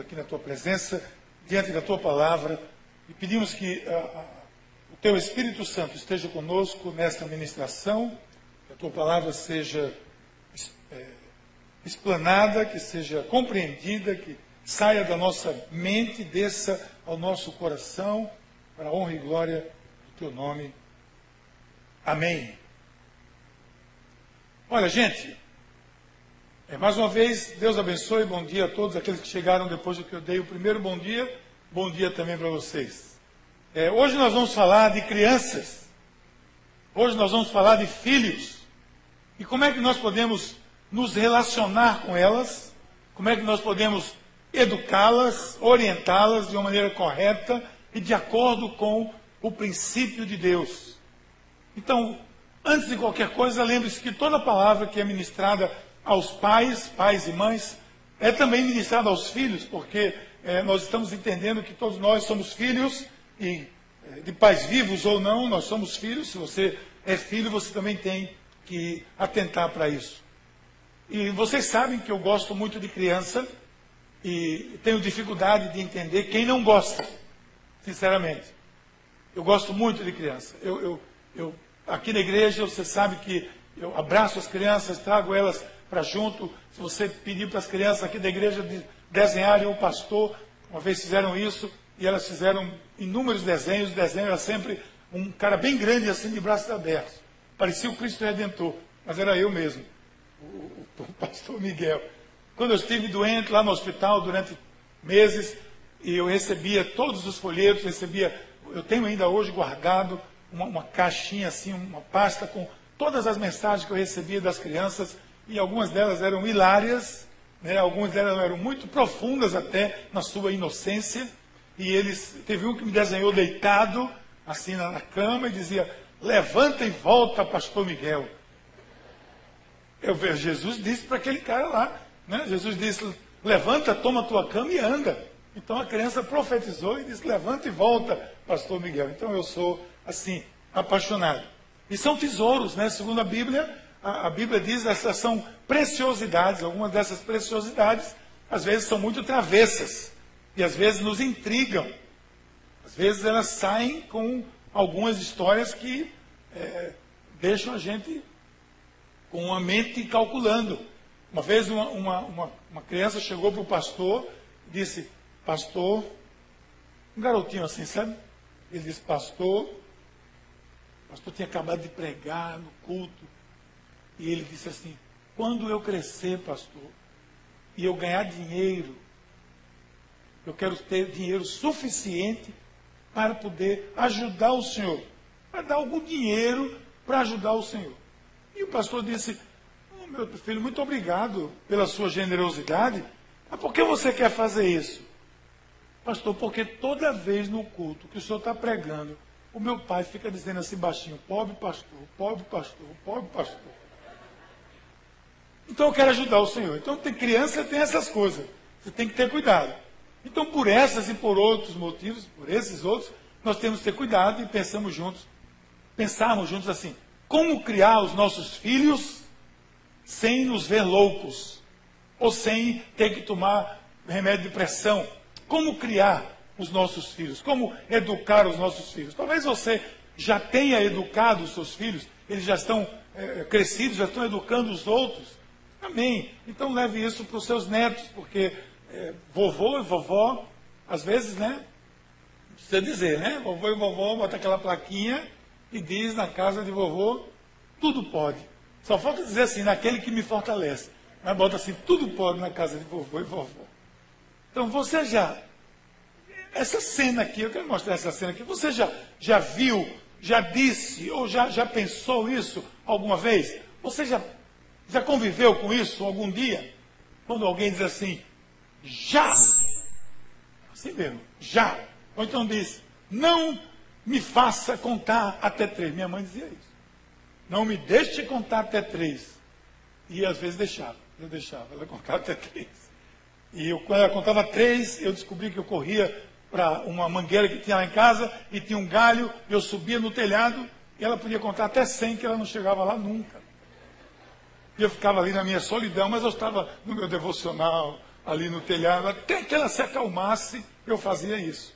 aqui na tua presença, diante da tua palavra, e pedimos que ah, ah, o teu Espírito Santo esteja conosco nesta ministração, que a tua palavra seja é, explanada, que seja compreendida, que saia da nossa mente, desça ao nosso coração, para a honra e glória do teu nome. Amém. Olha, gente, é, mais uma vez, Deus abençoe, bom dia a todos aqueles que chegaram depois do que eu dei o primeiro bom dia, bom dia também para vocês. É, hoje nós vamos falar de crianças, hoje nós vamos falar de filhos, e como é que nós podemos nos relacionar com elas, como é que nós podemos educá-las, orientá-las de uma maneira correta e de acordo com o princípio de Deus. Então, antes de qualquer coisa, lembre-se que toda palavra que é ministrada aos pais, pais e mães, é também ministrado aos filhos, porque é, nós estamos entendendo que todos nós somos filhos, e é, de pais vivos ou não, nós somos filhos. Se você é filho, você também tem que atentar para isso. E vocês sabem que eu gosto muito de criança e tenho dificuldade de entender quem não gosta, sinceramente. Eu gosto muito de criança. Eu, eu, eu aqui na igreja, você sabe que eu abraço as crianças, trago elas para junto. Se você pedir para as crianças aqui da igreja de desenharem o pastor, uma vez fizeram isso e elas fizeram inúmeros desenhos. O desenho era sempre um cara bem grande, assim, de braços abertos. Parecia o Cristo Redentor, mas era eu mesmo, o, o, o pastor Miguel. Quando eu estive doente lá no hospital durante meses, e eu recebia todos os folhetos, recebia, eu tenho ainda hoje guardado uma, uma caixinha assim, uma pasta com todas as mensagens que eu recebia das crianças e algumas delas eram hilárias, né? algumas delas eram muito profundas até na sua inocência. E eles teve um que me desenhou deitado assim na, cama e dizia: "Levanta e volta, Pastor Miguel". Eu vejo Jesus disse para aquele cara lá, né? Jesus disse: "Levanta, toma tua cama e anda". Então a criança profetizou e disse: "Levanta e volta, Pastor Miguel". Então eu sou assim apaixonado. E são tesouros, né? Segundo a Bíblia, a, a Bíblia diz que essas são preciosidades. Algumas dessas preciosidades, às vezes, são muito travessas. E às vezes nos intrigam. Às vezes elas saem com algumas histórias que é, deixam a gente com a mente calculando. Uma vez uma, uma, uma, uma criança chegou para o pastor e disse, pastor, um garotinho assim, sabe? Ele disse, pastor, o pastor tinha acabado de pregar no culto, e ele disse assim: quando eu crescer, pastor, e eu ganhar dinheiro, eu quero ter dinheiro suficiente para poder ajudar o Senhor, para dar algum dinheiro para ajudar o Senhor. E o pastor disse: oh, meu filho, muito obrigado pela sua generosidade. Mas por que você quer fazer isso? Pastor, porque toda vez no culto que o senhor está pregando, o meu pai fica dizendo assim baixinho: pobre pastor, pobre pastor, pobre pastor. Então eu quero ajudar o Senhor. Então tem criança tem essas coisas. Você tem que ter cuidado. Então por essas e por outros motivos, por esses outros, nós temos que ter cuidado e pensamos juntos, pensarmos juntos assim, como criar os nossos filhos sem nos ver loucos ou sem ter que tomar remédio de pressão. Como criar os nossos filhos? Como educar os nossos filhos? Talvez você já tenha educado os seus filhos, eles já estão é, crescidos, já estão educando os outros. Amém. Então leve isso para os seus netos, porque é, vovô e vovó, às vezes, né? Precisa dizer, né? Vovô e vovó bota aquela plaquinha e diz na casa de vovô, tudo pode. Só falta dizer assim, naquele que me fortalece. Mas bota assim, tudo pode na casa de vovô e vovó. Então você já. Essa cena aqui, eu quero mostrar essa cena aqui. Você já, já viu, já disse, ou já, já pensou isso alguma vez? Você já já conviveu com isso algum dia? Quando alguém diz assim, já. Assim mesmo, já. Ou então diz, não me faça contar até três. Minha mãe dizia isso. Não me deixe contar até três. E às vezes deixava. Eu deixava ela contar até três. E eu, quando ela contava três, eu descobri que eu corria para uma mangueira que tinha lá em casa e tinha um galho. Eu subia no telhado e ela podia contar até cem, que ela não chegava lá nunca. E eu ficava ali na minha solidão, mas eu estava no meu devocional, ali no telhado, até que ela se acalmasse, eu fazia isso.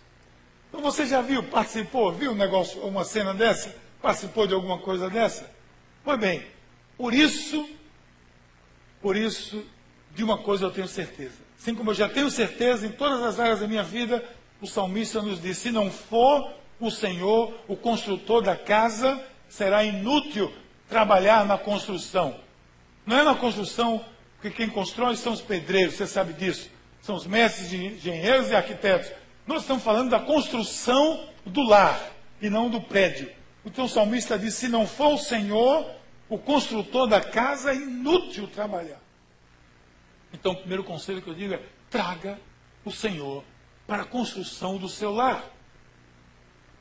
Então você já viu, participou, viu um negócio, uma cena dessa? Participou de alguma coisa dessa? Pois bem, por isso, por isso, de uma coisa eu tenho certeza. Assim como eu já tenho certeza em todas as áreas da minha vida, o salmista nos diz: se não for o Senhor, o construtor da casa, será inútil trabalhar na construção. Não é na construção, porque quem constrói são os pedreiros, você sabe disso. São os mestres de engenheiros e arquitetos. Nós estamos falando da construção do lar e não do prédio. Então o salmista diz: se não for o Senhor, o construtor da casa, é inútil trabalhar. Então, o primeiro conselho que eu digo é: traga o Senhor para a construção do seu lar.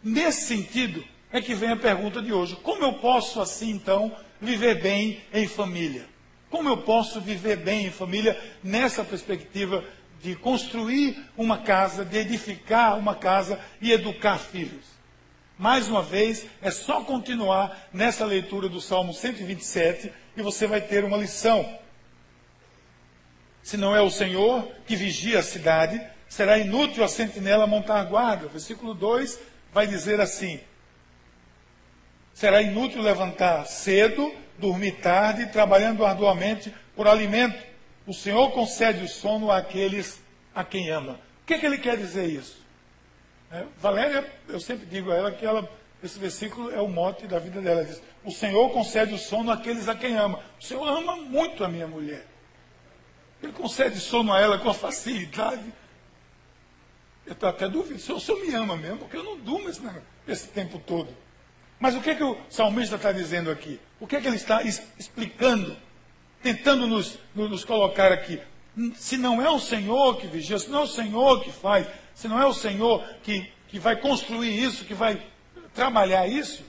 Nesse sentido, é que vem a pergunta de hoje: como eu posso, assim, então, viver bem em família? Como eu posso viver bem em família nessa perspectiva de construir uma casa, de edificar uma casa e educar filhos? Mais uma vez, é só continuar nessa leitura do Salmo 127 e você vai ter uma lição. Se não é o Senhor que vigia a cidade, será inútil a sentinela montar guarda. O versículo 2 vai dizer assim: Será inútil levantar cedo, dormir tarde, trabalhando arduamente por alimento. O Senhor concede o sono àqueles a quem ama. O que, é que ele quer dizer isso? É, Valéria, eu sempre digo a ela que ela, esse versículo é o mote da vida dela. Ela diz, o Senhor concede o sono àqueles a quem ama. O Senhor ama muito a minha mulher. Ele concede sono a ela com facilidade. Eu estou até duvidando se o senhor me ama mesmo, porque eu não durmo esse, esse tempo todo. Mas o que, é que o salmista está dizendo aqui? O que é que ele está explicando? Tentando nos, nos colocar aqui. Se não é o Senhor que vigia, se não é o Senhor que faz, se não é o Senhor que, que vai construir isso, que vai trabalhar isso,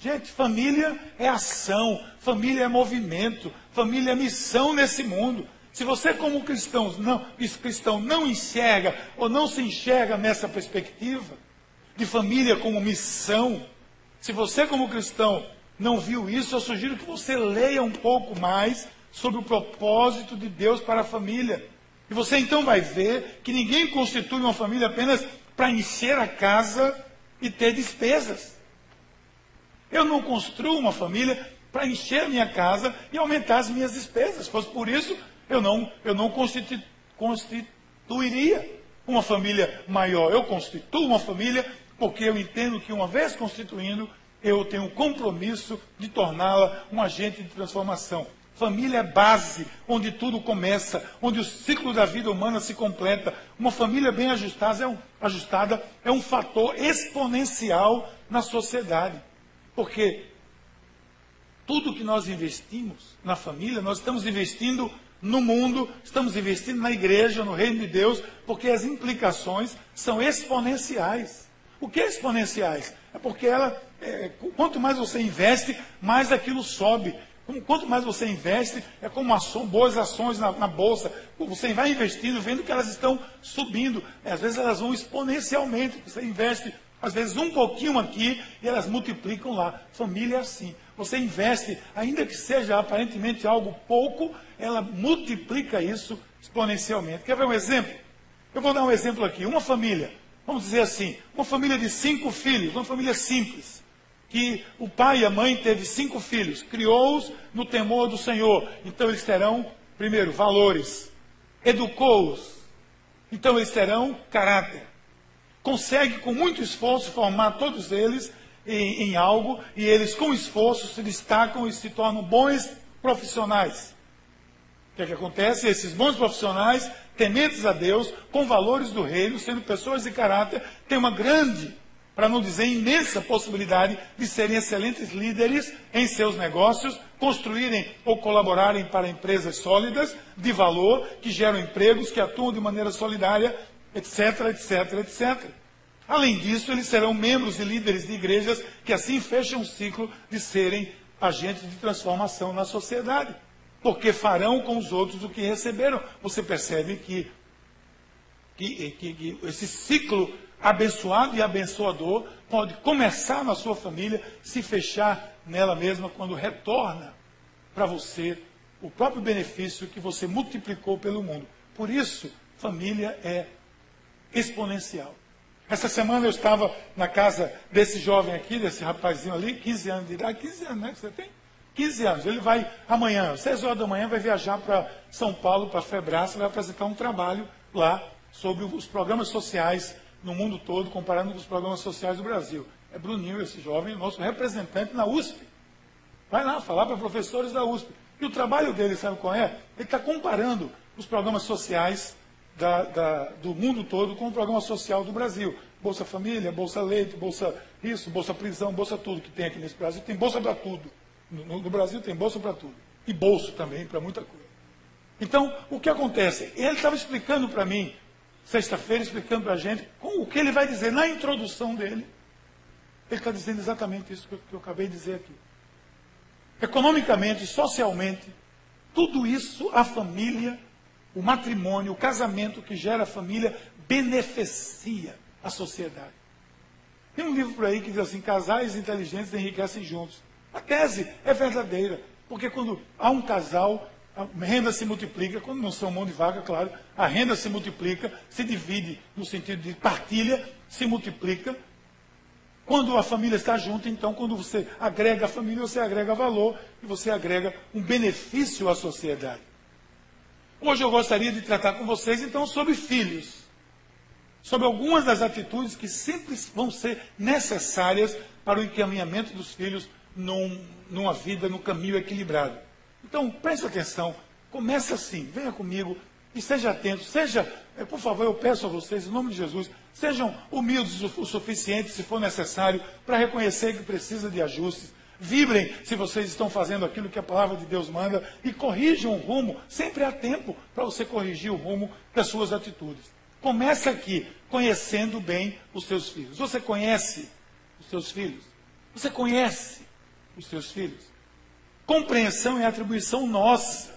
gente, família é ação, família é movimento, família é missão nesse mundo. Se você, como cristão, não, cristão, não enxerga ou não se enxerga nessa perspectiva de família como missão, se você, como cristão, não viu isso, eu sugiro que você leia um pouco mais sobre o propósito de Deus para a família. E você então vai ver que ninguém constitui uma família apenas para encher a casa e ter despesas. Eu não construo uma família para encher minha casa e aumentar as minhas despesas. Fosse por isso, eu não, eu não constituiria uma família maior. Eu constituo uma família porque eu entendo que, uma vez constituindo, eu tenho o compromisso de torná-la um agente de transformação. Família é base, onde tudo começa, onde o ciclo da vida humana se completa. Uma família bem ajustada é um, ajustada é um fator exponencial na sociedade. Porque tudo que nós investimos na família, nós estamos investindo no mundo, estamos investindo na igreja, no reino de Deus, porque as implicações são exponenciais. O que exponenciais? É porque ela, é, quanto mais você investe, mais aquilo sobe. Quanto mais você investe, é como ação, boas ações na, na, bolsa. Você vai investindo, vendo que elas estão subindo. É, às vezes elas vão exponencialmente. Você investe, às vezes, um pouquinho aqui e elas multiplicam lá. Família é assim. Você investe, ainda que seja aparentemente algo pouco, ela multiplica isso exponencialmente. Quer ver um exemplo? Eu vou dar um exemplo aqui. Uma família, vamos dizer assim, uma família de cinco filhos, uma família simples, que o pai e a mãe teve cinco filhos, criou-os no temor do Senhor. Então eles terão, primeiro, valores. Educou-os. Então eles terão caráter. Consegue, com muito esforço, formar todos eles em, em algo e eles, com esforço, se destacam e se tornam bons profissionais. O que, é que acontece? Esses bons profissionais, tementes a Deus, com valores do reino, sendo pessoas de caráter, têm uma grande, para não dizer imensa possibilidade de serem excelentes líderes em seus negócios, construírem ou colaborarem para empresas sólidas, de valor, que geram empregos, que atuam de maneira solidária, etc, etc, etc. Além disso, eles serão membros e líderes de igrejas que assim fecham o ciclo de serem agentes de transformação na sociedade. Porque farão com os outros o que receberam. Você percebe que, que, que, que esse ciclo abençoado e abençoador pode começar na sua família, se fechar nela mesma quando retorna para você o próprio benefício que você multiplicou pelo mundo. Por isso, família é exponencial. Essa semana eu estava na casa desse jovem aqui, desse rapazinho ali, 15 anos de idade. 15 anos, né? Que você tem? 15 anos. Ele vai amanhã, 6 horas da manhã, vai viajar para São Paulo, para a Febraça, vai apresentar um trabalho lá sobre os programas sociais no mundo todo, comparando com os programas sociais do Brasil. É Bruninho, esse jovem, nosso representante na USP. Vai lá falar para professores da USP. E o trabalho dele, sabe qual é? Ele está comparando os programas sociais da, da, do mundo todo com o programa social do Brasil. Bolsa Família, Bolsa Leite, Bolsa isso, Bolsa Prisão, Bolsa tudo que tem aqui nesse Brasil. Tem Bolsa para tudo. No, no, Brasil tem Bolsa para tudo. E bolso também, para muita coisa. Então, o que acontece? Ele estava explicando para mim, sexta-feira, explicando para a gente, o que ele vai dizer na introdução dele. Ele está dizendo exatamente isso que eu, que eu acabei de dizer aqui. Economicamente, socialmente, tudo isso a família o matrimônio, o casamento que gera a família, beneficia a sociedade. Tem um livro por aí que diz assim: casais inteligentes enriquecem juntos. A tese é verdadeira, porque quando há um casal, a renda se multiplica, quando não são mão de vaga, claro, a renda se multiplica, se divide no sentido de partilha, se multiplica. Quando a família está junto, então, quando você agrega a família, você agrega valor e você agrega um benefício à sociedade. Hoje eu gostaria de tratar com vocês então sobre filhos, sobre algumas das atitudes que sempre vão ser necessárias para o encaminhamento dos filhos num, numa vida, num caminho equilibrado. Então, preste atenção, comece assim, venha comigo e seja atento, seja, eh, por favor, eu peço a vocês, em nome de Jesus, sejam humildes o suficiente, se for necessário, para reconhecer que precisa de ajustes Vibrem se vocês estão fazendo aquilo que a palavra de Deus manda e corrijam o rumo. Sempre há tempo para você corrigir o rumo das suas atitudes. Começa aqui, conhecendo bem os seus filhos. Você conhece os seus filhos? Você conhece os seus filhos? Compreensão é atribuição nossa.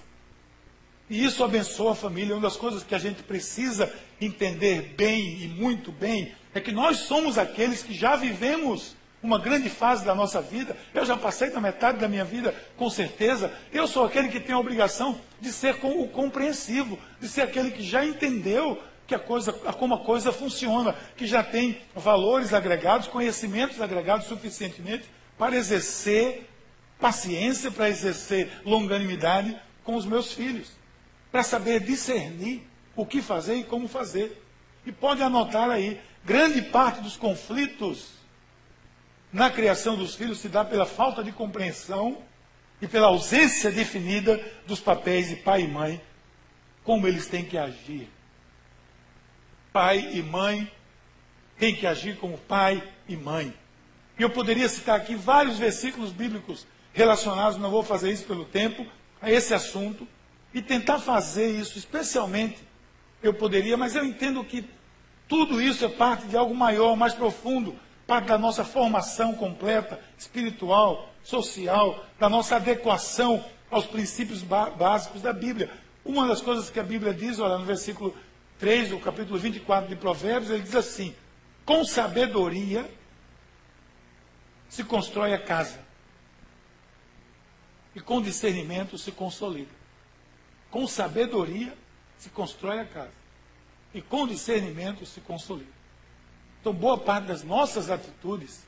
E isso abençoa a família. Uma das coisas que a gente precisa entender bem e muito bem é que nós somos aqueles que já vivemos uma grande fase da nossa vida. Eu já passei da metade da minha vida, com certeza. Eu sou aquele que tem a obrigação de ser o compreensivo, de ser aquele que já entendeu que a coisa, como a coisa funciona, que já tem valores agregados, conhecimentos agregados suficientemente para exercer paciência, para exercer longanimidade com os meus filhos, para saber discernir o que fazer e como fazer. E pode anotar aí, grande parte dos conflitos na criação dos filhos se dá pela falta de compreensão e pela ausência definida dos papéis de pai e mãe, como eles têm que agir. Pai e mãe têm que agir como pai e mãe. E eu poderia citar aqui vários versículos bíblicos relacionados, não vou fazer isso pelo tempo, a esse assunto, e tentar fazer isso, especialmente, eu poderia, mas eu entendo que tudo isso é parte de algo maior, mais profundo, parte da nossa formação completa, espiritual, social, da nossa adequação aos princípios básicos da Bíblia. Uma das coisas que a Bíblia diz, olha, no versículo 3 do capítulo 24 de Provérbios, ele diz assim: com sabedoria se constrói a casa, e com discernimento se consolida. Com sabedoria se constrói a casa, e com discernimento se consolida. Então, boa parte das nossas atitudes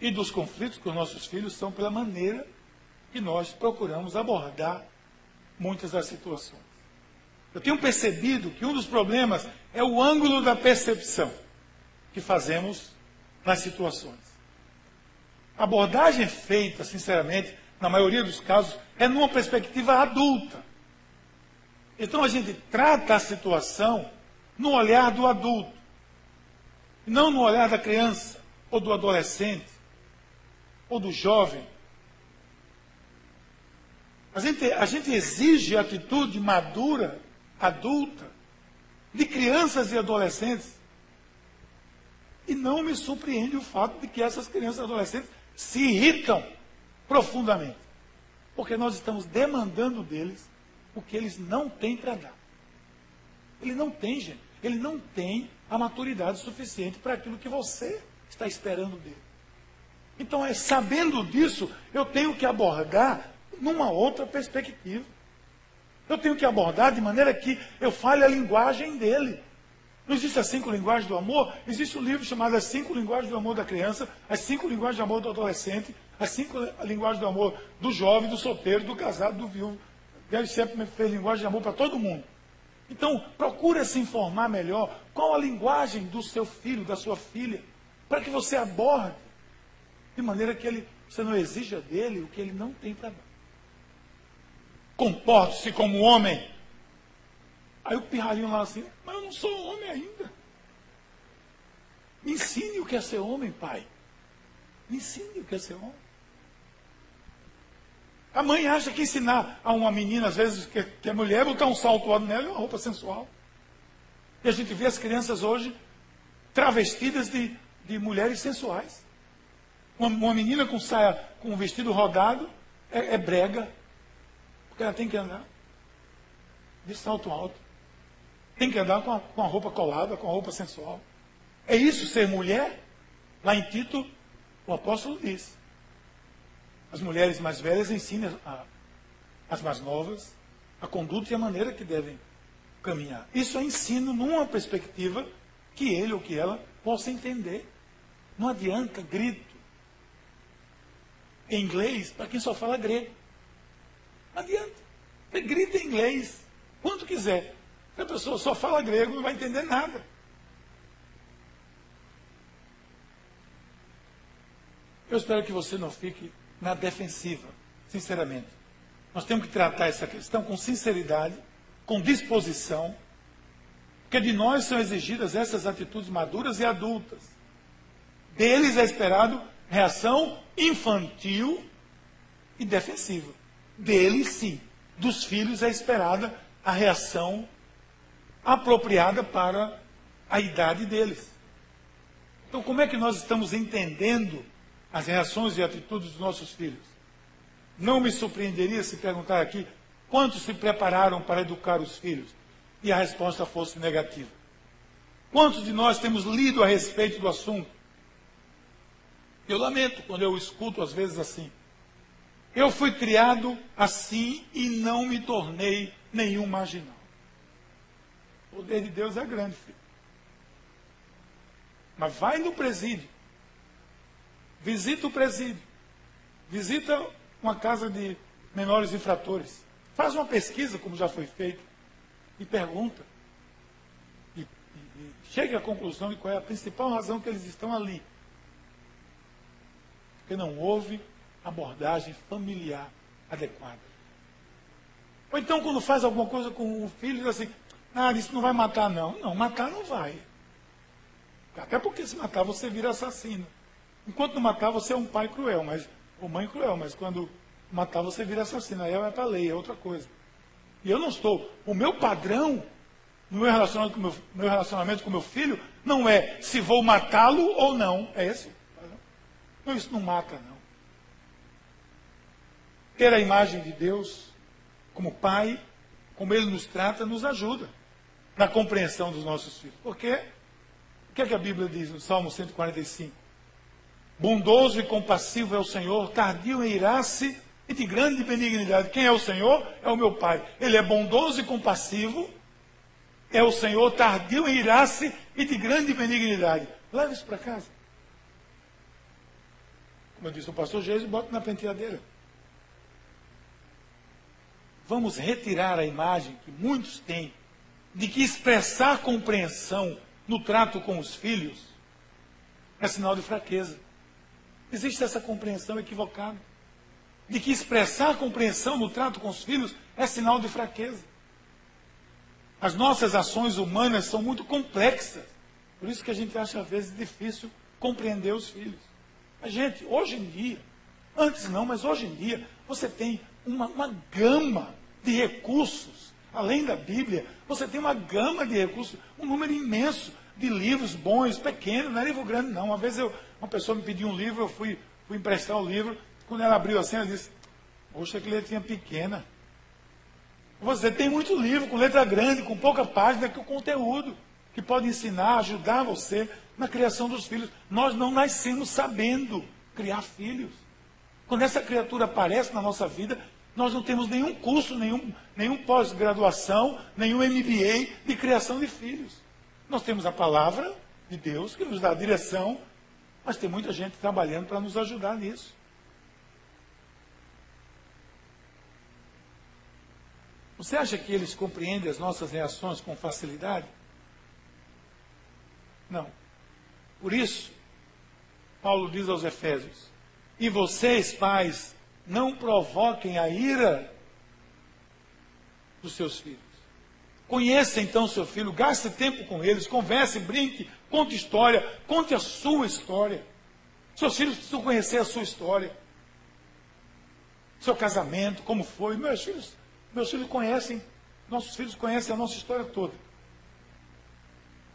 e dos conflitos com os nossos filhos são pela maneira que nós procuramos abordar muitas das situações. Eu tenho percebido que um dos problemas é o ângulo da percepção que fazemos nas situações. A abordagem feita, sinceramente, na maioria dos casos, é numa perspectiva adulta. Então a gente trata a situação no olhar do adulto não no olhar da criança, ou do adolescente, ou do jovem. A gente, a gente exige atitude madura, adulta, de crianças e adolescentes. E não me surpreende o fato de que essas crianças e adolescentes se irritam profundamente. Porque nós estamos demandando deles o que eles não têm para dar. Ele não tem, gente. Ele não tem a maturidade suficiente para aquilo que você está esperando dele. Então, é sabendo disso, eu tenho que abordar numa outra perspectiva. Eu tenho que abordar de maneira que eu fale a linguagem dele. Não existe as cinco linguagens do amor? Existe um livro chamado As Cinco Linguagens do Amor da Criança, As Cinco Linguagens do Amor do Adolescente, As Cinco Linguagens do Amor do Jovem, do Solteiro, do Casado, do Viúvo. Deus sempre fez linguagem de amor para todo mundo. Então, procure se informar melhor qual a linguagem do seu filho, da sua filha, para que você aborde, de maneira que ele, você não exija dele o que ele não tem para dar. Comporte-se como homem. Aí o pirralhinho lá assim, mas eu não sou homem ainda. Me ensine o que é ser homem, pai. Me ensine o que é ser homem. A mãe acha que ensinar a uma menina, às vezes, que, que é mulher, botar um salto alto nela e uma roupa sensual. E a gente vê as crianças hoje travestidas de, de mulheres sensuais. Uma, uma, menina com saia, com um vestido rodado, é, é brega. Porque ela tem que andar de salto alto. Tem que andar com a, com a roupa colada, com a roupa sensual. É isso ser mulher? Lá em Tito, o apóstolo diz. As mulheres mais velhas ensinam a, as mais novas a conduta e a maneira que devem caminhar. Isso é ensino numa perspectiva que ele ou que ela possa entender. Não adianta grito em inglês para quem só fala grego. Não adianta. grita em inglês, quanto quiser. A pessoa só fala grego, não vai entender nada. Eu espero que você não fique na defensiva, sinceramente. Nós temos que tratar essa questão com sinceridade, com disposição, porque de nós são exigidas essas atitudes maduras e adultas. Deles é esperado reação infantil e defensiva. Deles, sim. Dos filhos é esperada a reação apropriada para a idade deles. Então, como é que nós estamos entendendo as reações e atitudes dos nossos filhos? Não me surpreenderia se perguntar aqui quantos se prepararam para educar os filhos e a resposta fosse negativa. Quantos de nós temos lido a respeito do assunto? Eu lamento quando eu escuto às vezes assim. Eu fui criado assim e não me tornei nenhum marginal. O poder de Deus é grande, filho. Mas vai no presídio. Visita o presídio. Visita uma casa de menores infratores. Faz uma pesquisa, como já foi feito, e pergunta. E, e, e chegue à conclusão de qual é a principal razão que eles estão ali. Porque não houve abordagem familiar adequada. Ou então, quando faz alguma coisa com o filho, diz assim: ah, isso não vai matar, não. Não, matar não vai. Até porque se matar, você vira assassino. Enquanto não matar, você é um pai cruel, mas, ou mãe cruel, mas quando matar, você vira assassino. Aí é para lei, é outra coisa. E eu não estou. O meu padrão no meu relacionamento com meu, meu relacionamento com meu filho não é se vou matá-lo ou não. É esse? Não, isso não mata, não. Ter a imagem de Deus como pai, como ele nos trata, nos ajuda na compreensão dos nossos filhos. Porque o que, é que a Bíblia diz no Salmo 145? Bondoso e compassivo é o Senhor, tardio em irar-se e de grande benignidade. Quem é o Senhor? É o meu Pai. Ele é bondoso e compassivo, é o Senhor, tardio em irar-se e de grande benignidade. Leve isso para casa. Como eu disse, o pastor Jesus bota na penteadeira. Vamos retirar a imagem que muitos têm de que expressar compreensão no trato com os filhos é sinal de fraqueza. Existe essa compreensão equivocada. De que expressar compreensão no trato com os filhos é sinal de fraqueza. As nossas ações humanas são muito complexas. Por isso que a gente acha às vezes difícil compreender os filhos. A gente, hoje em dia, antes não, mas hoje em dia, você tem uma, uma gama de recursos além da Bíblia, você tem uma gama de recursos, um número imenso de livros bons, pequenos, não é livro grande, não. Uma vez eu, uma pessoa me pediu um livro, eu fui, fui emprestar o livro. Quando ela abriu assim, ela disse: Poxa, que letrinha pequena. Você tem muito livro com letra grande, com pouca página, que o conteúdo que pode ensinar, ajudar você na criação dos filhos. Nós não nascemos sabendo criar filhos. Quando essa criatura aparece na nossa vida, Nós não temos nenhum curso, nenhum, nenhum pós-graduação, nenhum MBA de criação de filhos. Nós temos a palavra de Deus que nos dá a direção, mas tem muita gente trabalhando para nos ajudar nisso. Você acha que eles compreendem as nossas reações com facilidade? Não. Por isso, Paulo diz aos Efésios: E vocês, pais, não provoquem a ira dos seus filhos. Conheça então seu filho, gaste tempo com eles, converse, brinque, conte história, conte a sua história. Seus filhos precisam conhecer a sua história. Seu casamento, como foi. Meus filhos, meus filhos conhecem, nossos filhos conhecem a nossa história toda.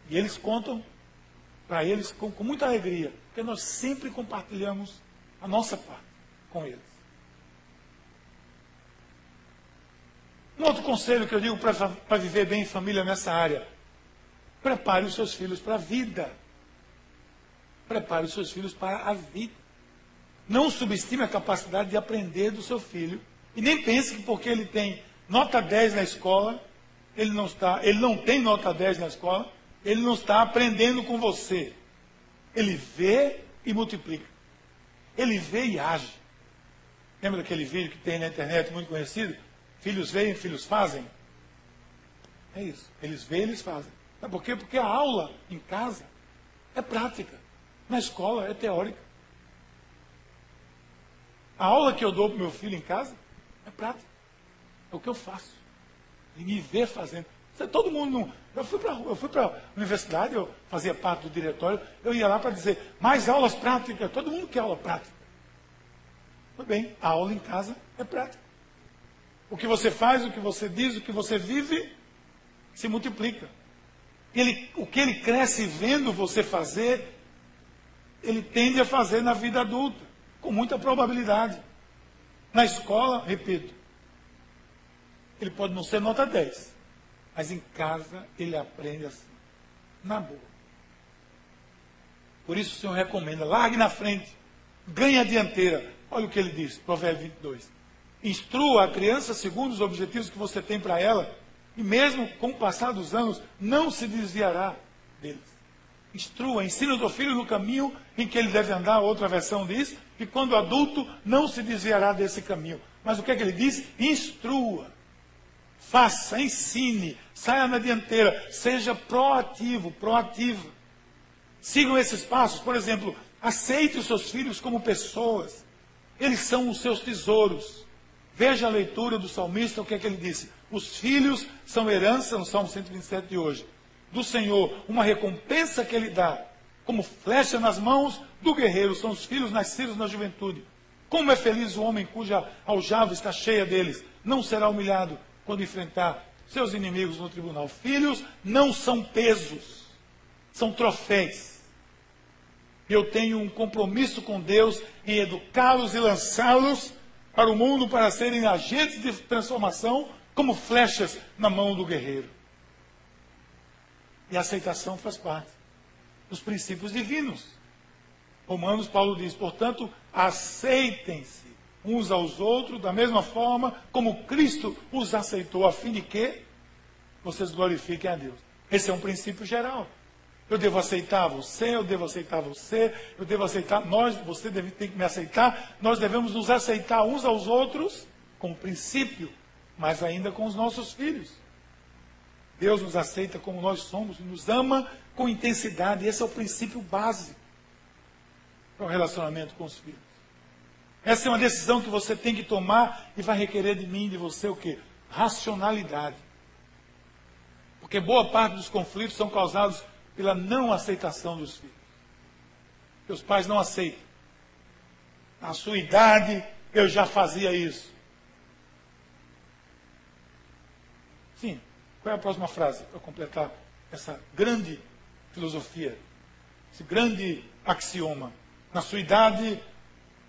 E eles contam para eles com, com muita alegria, porque nós sempre compartilhamos a nossa parte com eles. Um outro conselho que eu digo para viver bem em família nessa área: prepare os seus filhos para a vida. Prepare os seus filhos para a vida. Não subestime a capacidade de aprender do seu filho. E nem pense que porque ele tem nota 10 na escola, ele não está, ele não tem nota 10 na escola, ele não está aprendendo com você. Ele vê e multiplica. Ele vê e age. Lembra daquele vídeo que tem na internet muito conhecido? Filhos veem, filhos fazem? É isso. Eles veem, eles fazem. Sabe por quê? Porque a aula em casa é prática. Na escola é teórica. A aula que eu dou para meu filho em casa é prática. É o que eu faço. E me ver fazendo. Todo mundo não. Eu fui para a universidade, eu fazia parte do diretório, eu ia lá para dizer, mais aulas práticas. Todo mundo quer aula prática. Tudo bem, a aula em casa é prática. O que você faz, o que você diz, o que você vive, se multiplica. Ele, o que ele cresce vendo você fazer, ele tende a fazer na vida adulta, com muita probabilidade. Na escola, repito, ele pode não ser nota 10, mas em casa ele aprende assim, na boa. Por isso o Senhor recomenda, largue na frente, ganhe a dianteira. Olha o que ele diz, Provérbio 22. Instrua a criança segundo os objetivos que você tem para ela, e mesmo com o passar dos anos, não se desviará deles. Instrua, ensina o seu filho no caminho em que ele deve andar, outra versão diz, e quando adulto não se desviará desse caminho. Mas o que é que ele diz? Instrua. Faça, ensine, saia na dianteira, seja proativo, proativa. Sigam esses passos, por exemplo, aceite os seus filhos como pessoas. Eles são os seus tesouros. Veja a leitura do salmista, o que é que ele disse? Os filhos são herança, no Salmo 127 de hoje, do Senhor, uma recompensa que ele dá, como flecha nas mãos do guerreiro, são os filhos nascidos na juventude. Como é feliz o homem cuja aljava está cheia deles, não será humilhado, quando enfrentar seus inimigos no tribunal. Filhos não são pesos, são troféus. Eu tenho um compromisso com Deus em educá-los e lançá-los para o mundo para serem agentes de transformação como flechas na mão do guerreiro. E a aceitação faz parte dos princípios divinos. Romanos, Paulo diz, portanto, aceitem-se uns aos outros, da mesma forma como Cristo os aceitou, a fim de que vocês glorifiquem a Deus. Esse é um princípio geral. Eu devo aceitar você, eu devo aceitar você, eu devo aceitar nós, você deve, tem que me aceitar, nós devemos nos aceitar uns aos outros como princípio, mas ainda com os nossos filhos. Deus nos aceita como nós somos, nos ama com intensidade, esse é o princípio básico para o relacionamento com os filhos. Essa é uma decisão que você tem que tomar e vai requerer de mim, de você, o quê? Racionalidade. Porque boa parte dos conflitos são causados pela não aceitação dos filhos. Os pais não aceitam. Na sua idade, eu já fazia isso. Sim. Qual é a próxima frase para completar essa grande filosofia, esse grande axioma? Na sua idade,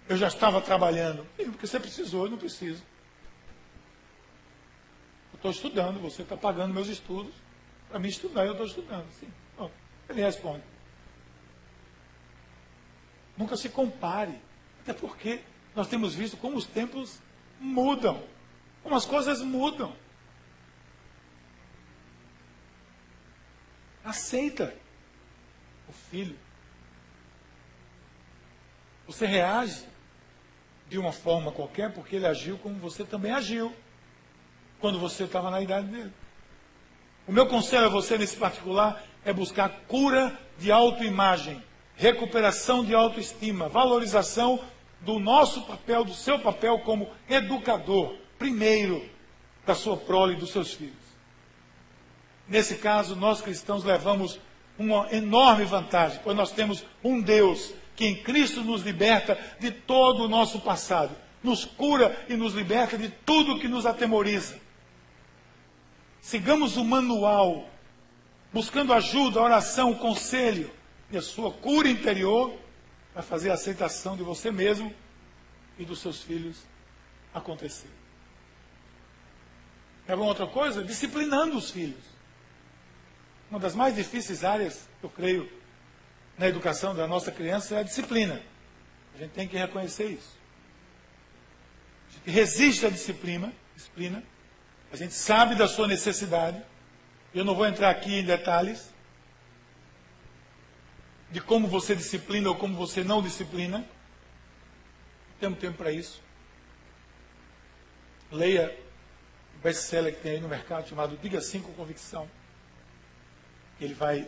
eu já estava trabalhando. Porque você precisou, eu não preciso. Eu estou estudando, você está pagando meus estudos. Para mim estudar, eu estou estudando. Sim. Ele responde. Nunca se compare. Até porque nós temos visto como os tempos mudam. como as coisas mudam. Aceita o filho. Você reage de uma forma qualquer porque ele agiu como você também agiu quando você estava na idade dele. O meu conselho a você nesse particular é buscar cura de autoimagem, recuperação de autoestima, valorização do nosso papel, do seu papel como educador, primeiro da sua prole e dos seus filhos. Nesse caso, nós cristãos levamos uma enorme vantagem, pois nós temos um Deus que em Cristo nos liberta de todo o nosso passado, nos cura e nos liberta de tudo que nos atemoriza. Sigamos o manual, buscando ajuda, oração, conselho e a sua cura interior para fazer a aceitação de você mesmo e dos seus filhos acontecer. Quer uma outra coisa? Disciplinando os filhos. Uma das mais difíceis áreas, eu creio, na educação da nossa criança é a disciplina. A gente tem que reconhecer isso. A gente resiste à disciplina, disciplina a gente sabe da sua necessidade. Eu não vou entrar aqui em detalhes de como você disciplina ou como você não disciplina. Temos tempo para isso. Leia o best-seller que tem aí no mercado chamado Diga Sim com Convicção. Ele vai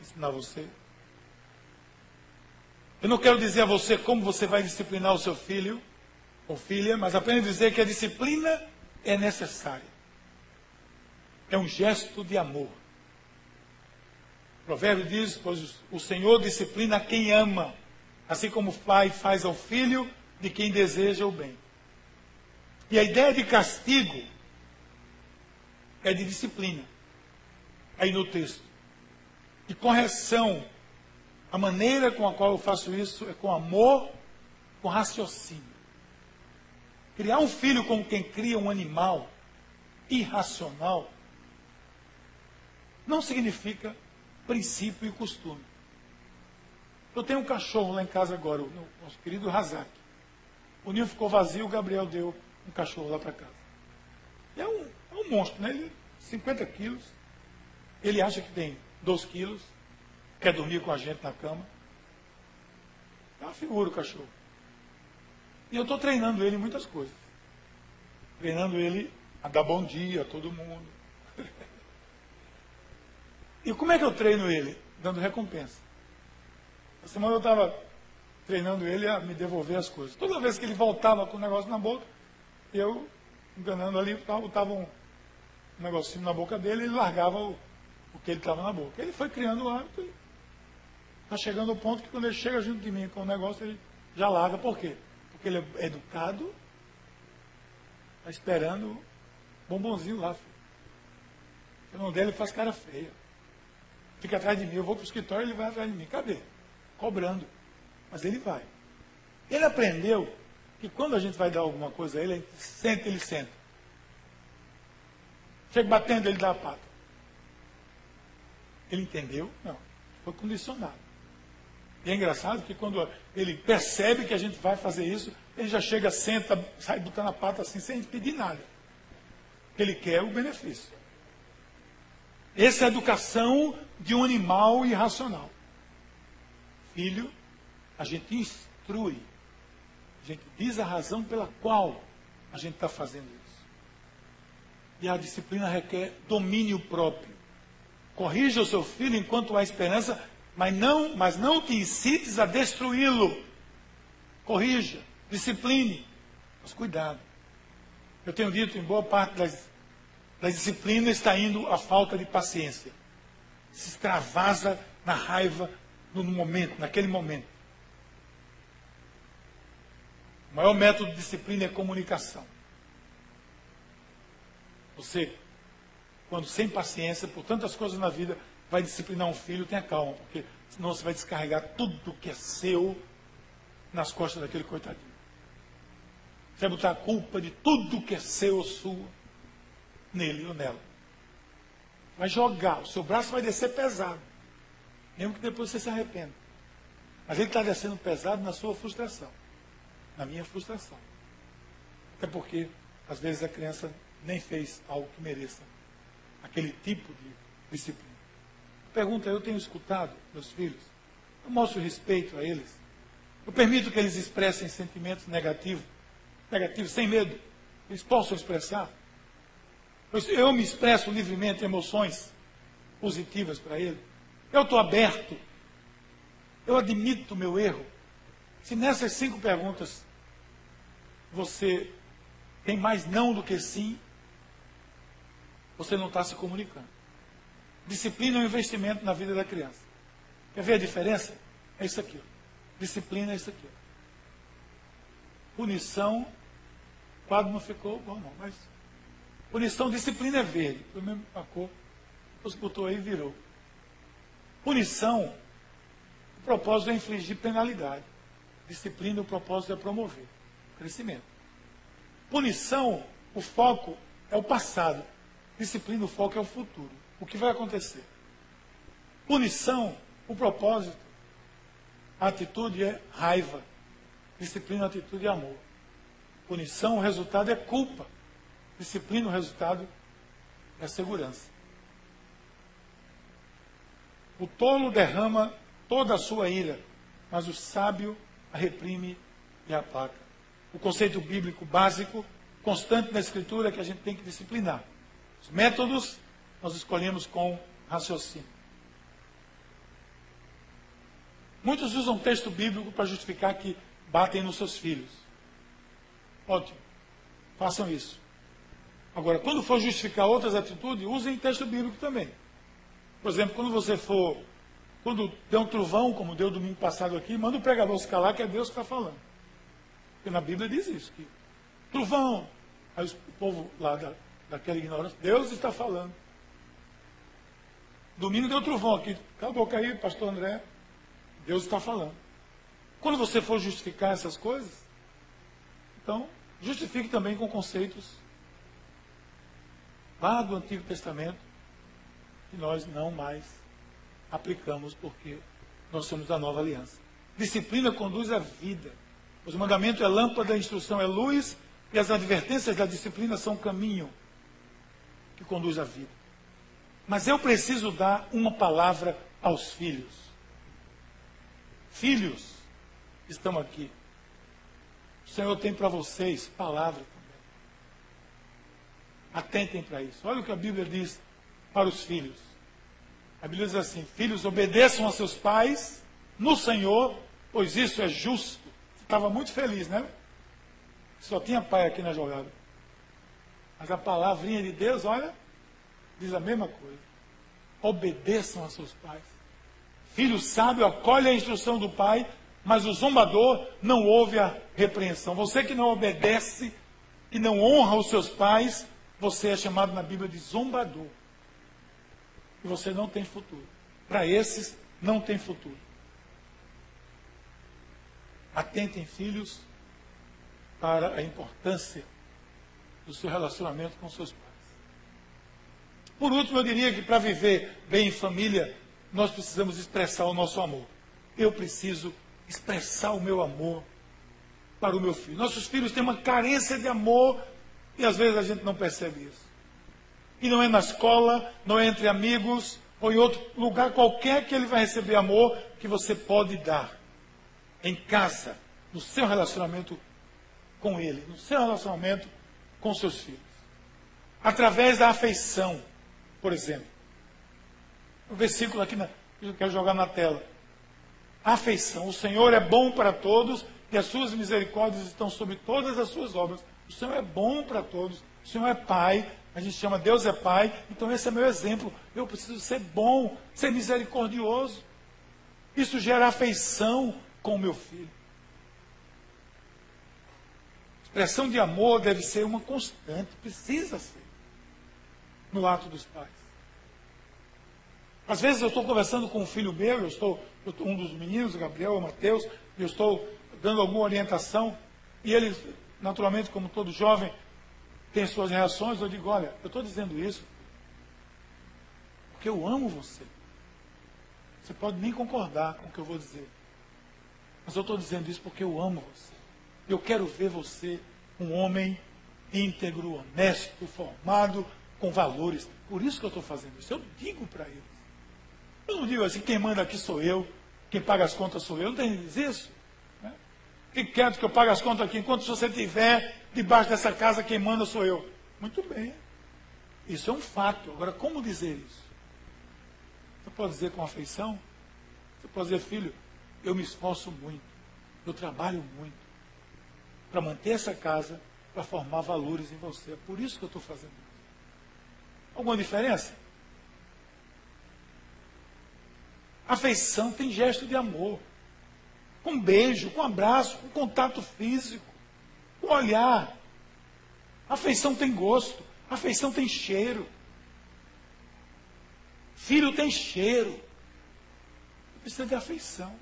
ensinar você. Eu não quero dizer a você como você vai disciplinar o seu filho ou filha, mas apenas dizer que a disciplina é necessária. É um gesto de amor. O provérbio diz: Pois o Senhor disciplina quem ama, assim como o pai faz ao filho de quem deseja o bem. E a ideia de castigo é de disciplina. Aí no texto. De correção. A maneira com a qual eu faço isso é com amor, com raciocínio. Criar um filho como quem cria um animal irracional não significa princípio e costume. Eu tenho um cachorro lá em casa agora, o nosso querido Razak. O ninho ficou vazio, o Gabriel deu um cachorro lá para casa. É um, é um monstro, né? Ele, 50 quilos. Ele acha que tem 2 quilos. Quer dormir com a gente na cama. É uma figura o cachorro. E eu estou treinando ele em muitas coisas. Treinando ele a dar bom dia a todo mundo. E como é que eu treino ele? Dando recompensa. A semana eu estava treinando ele a me devolver as coisas. Toda vez que ele voltava com o negócio na boca, eu, enganando ali, botava um, um negocinho na boca dele ele largava o, o que ele estava na boca. Ele foi criando o hábito está chegando ao ponto que quando ele chega junto de mim com o negócio, ele já larga. Por quê? Porque ele é educado, está esperando bombonzinho lá. Filho. O irmão dele faz cara feia. Fica atrás de mim, eu vou para o escritório ele vai atrás de mim. Cadê? Cobrando. Mas ele vai. Ele aprendeu que quando a gente vai dar alguma coisa a ele, ele senta, ele senta. Chega batendo, ele dá a pata. Ele entendeu? Não. Foi condicionado. E é engraçado que quando ele percebe que a gente vai fazer isso, ele já chega, senta, sai botando a pata assim, sem pedir nada. Ele quer o benefício. Essa é a educação de um animal irracional. Filho, a gente instrui, a gente diz a razão pela qual a gente está fazendo isso. E a disciplina requer domínio próprio. Corrija o seu filho enquanto há esperança, mas não, mas não te incites a destruí-lo. Corrija, discipline, mas cuidado. Eu tenho dito, em boa parte das, das disciplinas está indo a falta de paciência. Se extravasa na raiva no momento, naquele momento. O maior método de disciplina é comunicação. Você, quando sem paciência por tantas coisas na vida, vai disciplinar um filho, tenha calma, porque senão você vai descarregar tudo que é seu nas costas daquele coitadinho. Você vai botar a culpa de tudo que é seu ou sua nele ou nela. Vai jogar, o seu braço vai descer pesado. Mesmo que depois você se arrependa. Mas ele está descendo pesado na sua frustração. Na minha frustração. Até porque às vezes a criança nem fez algo que mereça aquele tipo de disciplina. Pergunta, eu tenho escutado meus filhos, eu mostro respeito a eles, eu permito que eles expressem sentimentos negativos, negativos, sem medo, eles possam expressar. Eu me expresso livremente emoções positivas para ele. Eu estou aberto. Eu admito o meu erro. Se nessas cinco perguntas você tem mais não do que sim, você não está se comunicando. Disciplina é um investimento na vida da criança. Quer ver a diferença? É isso aqui. Disciplina é isso aqui. Punição, o quadro não ficou bom não, mas punição, disciplina é verde. Foi mesmo a cor. Você botou aí e virou. Punição, o propósito é infligir penalidade. Disciplina, o propósito é promover crescimento. Punição, o foco é o passado. Disciplina, o foco é o futuro. O que vai acontecer? Punição, o propósito, a atitude é raiva. Disciplina, atitude é amor. Punição, o resultado é culpa. Disciplina, o resultado é segurança. O tolo derrama toda a sua ira, mas o sábio a reprime e apaga. O conceito bíblico básico, constante na Escritura, é que a gente tem que disciplinar. Os métodos nós escolhemos com raciocínio. Muitos usam texto bíblico para justificar que batem nos seus filhos. Ótimo. Façam isso. Agora, quando for justificar outras atitudes, usem texto bíblico também. Por exemplo, quando você for, quando der um trovão, como deu domingo passado aqui, manda o pregador se calar, que é Deus que está falando. Porque na Bíblia diz isso, que trovão. Aí o povo lá da, daquela ignorância, Deus está falando. Domingo deu trovão aqui. Cala a boca aí, pastor André. Deus está falando. Quando você for justificar essas coisas, então, justifique também com conceitos lá do Antigo Testamento, que nós não mais aplicamos porque nós somos da nova aliança. Disciplina conduz à vida. Os mandamentos é lâmpada, a instrução é luz e as advertências da disciplina são caminho que conduz à vida. Mas eu preciso dar uma palavra aos filhos. Filhos estão aqui. O Senhor tem para vocês palavra. Atentem para isso. Olha o que a Bíblia diz para os filhos. A Bíblia diz assim: Filhos, obedeçam a seus pais no Senhor, pois isso é justo. Estava muito feliz, né? Só tinha pai aqui na jogada. Mas a palavrinha de Deus, olha, diz a mesma coisa. Obedeçam a seus pais. Filho sábio acolhe a instrução do pai, mas o zombador não ouve a repreensão. Você que não obedece e não honra os seus pais, você é chamado na Bíblia de zombador e você não tem futuro. Para esses, não tem futuro. Atentem, filhos, para a importância do seu relacionamento com seus pais. Por último, eu diria que para viver bem em família, nós precisamos expressar o nosso amor. Eu preciso expressar o meu amor para o meu filho. Nossos filhos têm uma carência de amor e às vezes a gente não percebe isso. E não é na escola, não é entre amigos, ou em outro lugar qualquer que ele vai receber amor que você pode dar. Em casa, no seu relacionamento com ele, no seu relacionamento com seus filhos. Através da afeição, por exemplo. O versículo aqui na, que eu quero jogar na tela. Afeição. O Senhor é bom para todos e as suas misericórdias estão sobre todas as suas obras. O Senhor é bom para todos. O Senhor é Pai, a gente chama Deus é Pai, então esse é meu exemplo. Eu preciso ser bom, ser misericordioso. Isso gera afeição com o meu filho. Expressão de amor deve ser uma constante, precisa ser, no ato dos pais. Às vezes eu estou conversando com um filho meu, eu estou, um dos meninos, Gabriel, o Mateus, eu estou dando alguma orientação, e ele, naturalmente, como todo jovem, tem suas reações, eu digo, olha, eu estou dizendo isso porque eu amo você. Você pode nem concordar com o que eu vou dizer. Mas eu estou dizendo isso porque eu amo você. Eu quero ver você um homem íntegro, honesto, formado, com valores. Por isso que eu estou fazendo isso. Eu digo para eles. Eu não digo assim, quem manda aqui sou eu, quem paga as contas sou eu. Não tem isso. Fique quieto que eu pago as contas aqui. Enquanto você estiver debaixo dessa casa, quem manda sou eu. Muito bem. Isso é um fato. Agora, como dizer isso? Você pode dizer com afeição? Você pode dizer, filho, eu me esforço muito, eu trabalho muito para manter essa casa, para formar valores em você. É por isso que eu estou fazendo isso. Alguma diferença? Afeição tem gesto de amor. Com beijo, com abraço, com contato físico, com olhar. Afeição tem gosto, afeição tem cheiro. Filho tem cheiro. Precisa de afeição.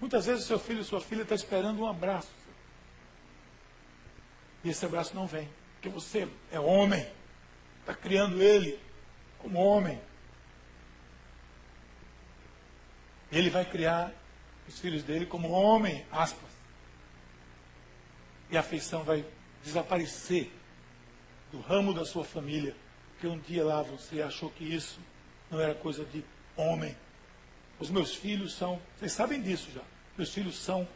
Muitas vezes seu filho e sua filha estão esperando um abraço. E esse abraço não vem. Porque você é homem. Está criando ele como homem. Ele vai criar os filhos dele como homem, aspas. E a afeição vai desaparecer do ramo da sua família. Porque um dia lá você achou que isso não era coisa de homem. Os meus filhos são, vocês sabem disso já. Meus filhos são,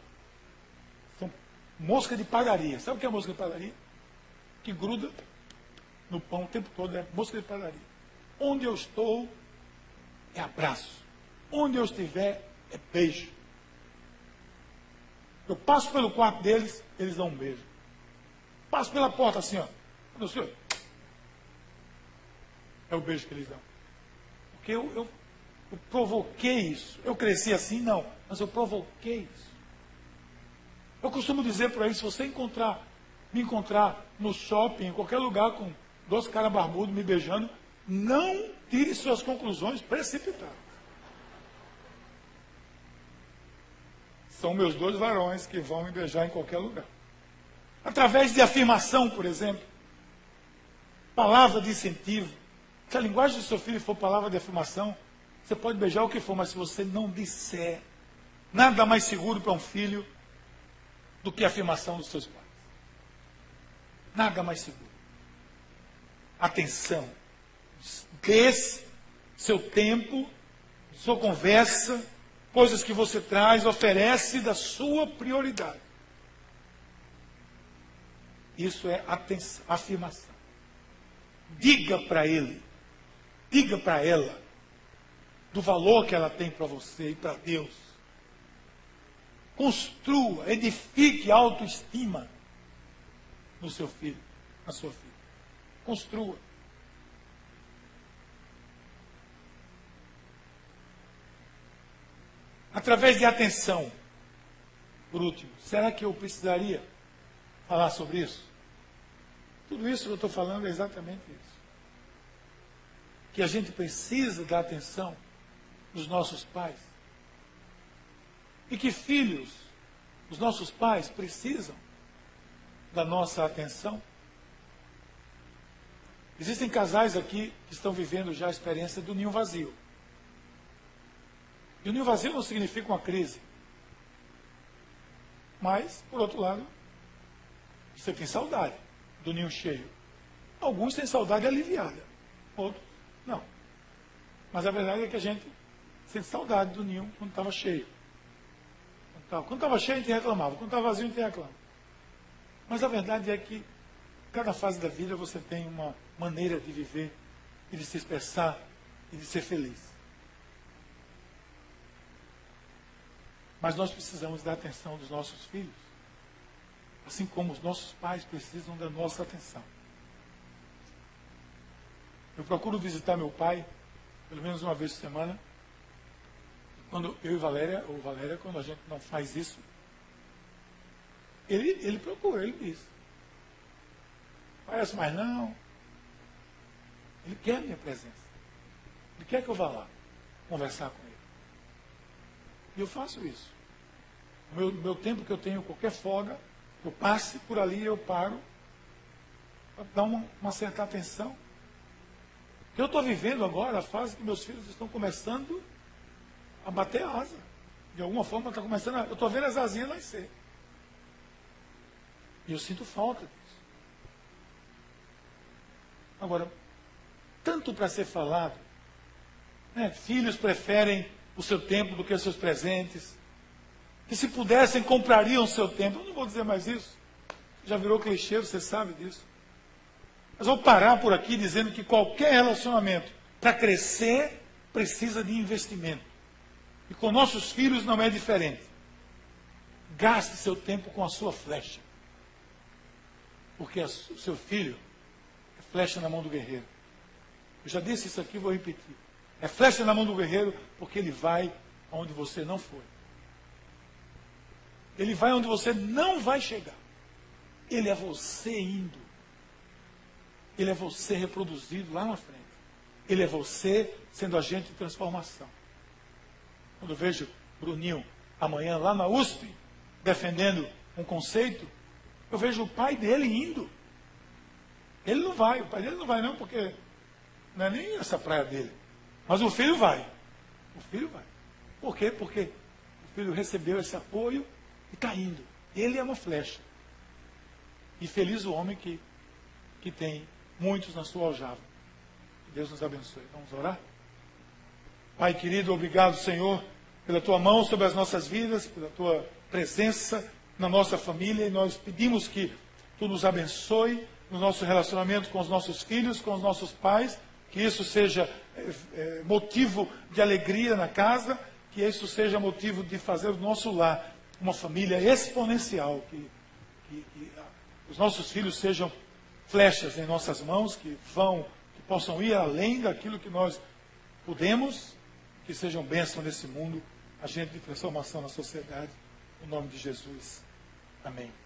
são mosca de padaria. Sabe o que é mosca de padaria? Que gruda no pão o tempo todo, é mosca de padaria. Onde eu estou, é abraço. Onde eu estiver, é beijo. Eu passo pelo quarto deles, eles dão um beijo. Passo pela porta assim, ó. Meu senhor, é o beijo que eles dão. Porque eu, eu eu provoquei isso. Eu cresci assim? Não. Mas eu provoquei isso. Eu costumo dizer para eles, se você encontrar, me encontrar no shopping, em qualquer lugar, com dois caras barbudos me beijando, não tire suas conclusões precipitadas. São meus dois varões que vão me beijar em qualquer lugar. Através de afirmação, por exemplo. Palavra de incentivo. Se a linguagem do seu filho for palavra de afirmação, você pode beijar o que for, mas se você não disser, nada mais seguro para um filho do que a afirmação dos seus pais. Nada mais seguro. Atenção. Dê seu tempo, sua conversa, coisas que você traz, oferece da sua prioridade. Isso é atenção, afirmação. Diga para ele, diga para ela do valor que ela tem para você e para Deus. Construa, edifique autoestima no seu filho, na sua filha. Construa. Através de atenção. Por último, será que eu precisaria falar sobre isso? Tudo isso que eu estou falando é exatamente isso. Que a gente precisa dar atenção dos nossos pais. E que filhos, os nossos pais, precisam da nossa atenção. Existem casais aqui que estão vivendo já a experiência do ninho vazio. E o ninho vazio não significa uma crise. Mas, por outro lado, você tem saudade do ninho cheio. Alguns têm saudade aliviada, outros não. Mas a verdade é que a gente Sente saudade do ninho quando estava cheio. Quando estava cheio, a gente reclamava. Quando estava vazio, a gente reclama. Mas a verdade é que cada fase da vida você tem uma maneira de viver e de se expressar e de ser feliz. Mas nós precisamos da atenção dos nossos filhos, assim como os nossos pais precisam da nossa atenção. Eu procuro visitar meu pai, pelo menos uma vez por semana. Quando eu e Valéria, ou Valéria, quando a gente não faz isso, ele, ele procura, ele diz. Parece mais não. Ele quer a minha presença. Ele quer que eu vá lá conversar com. E eu faço isso. Meu, meu tempo que eu tenho, qualquer folga, eu passe por ali, eu paro para dar uma, uma certa atenção. Eu estou vivendo agora a fase que meus filhos estão começando a bater asa. De alguma forma está começando a. Eu estou vendo as asinhas nascer. E eu sinto falta disso. Agora, tanto para ser falado, né? filhos preferem o seu tempo do que seus presentes, que se pudessem comprariam o seu tempo. Eu não vou dizer mais isso. Já virou clichê, você sabe disso. Mas vou parar por aqui dizendo que qualquer relacionamento, para crescer, precisa de investimento. E com nossos filhos não é diferente. Gaste seu tempo com a sua flecha. Porque o seu filho é flecha na mão do guerreiro. Eu já disse isso aqui, vou repetir. É flecha na mão do guerreiro porque ele vai onde você não foi. Ele vai onde você não vai chegar. Ele é você indo. Ele é você reproduzido lá na frente. Ele é você sendo agente de transformação. Quando eu vejo Bruninho amanhã lá na USP, defendendo um conceito, eu vejo o pai dele indo. Ele não vai, o pai dele não vai não, porque não é nem essa praia dele. Mas o filho vai. O filho vai. Por quê? Porque o filho recebeu esse apoio e está indo. Ele é uma flecha. E feliz o homem que, que tem muitos na sua aljava. Que Deus nos abençoe. Vamos orar? Pai querido, obrigado, Senhor, pela tua mão sobre as nossas vidas, pela tua presença na nossa família. E nós pedimos que tu nos abençoe no nosso relacionamento com os nossos filhos, com os nossos pais, que isso seja é, motivo de alegria na casa, que isso seja motivo de fazer o nosso lar uma família exponencial, que, que, que os nossos filhos sejam flechas em nossas mãos, que vão, que possam ir além daquilo que nós podemos, que sejam bênção nesse mundo, agente de transformação na sociedade, no nome de Jesus. Amém.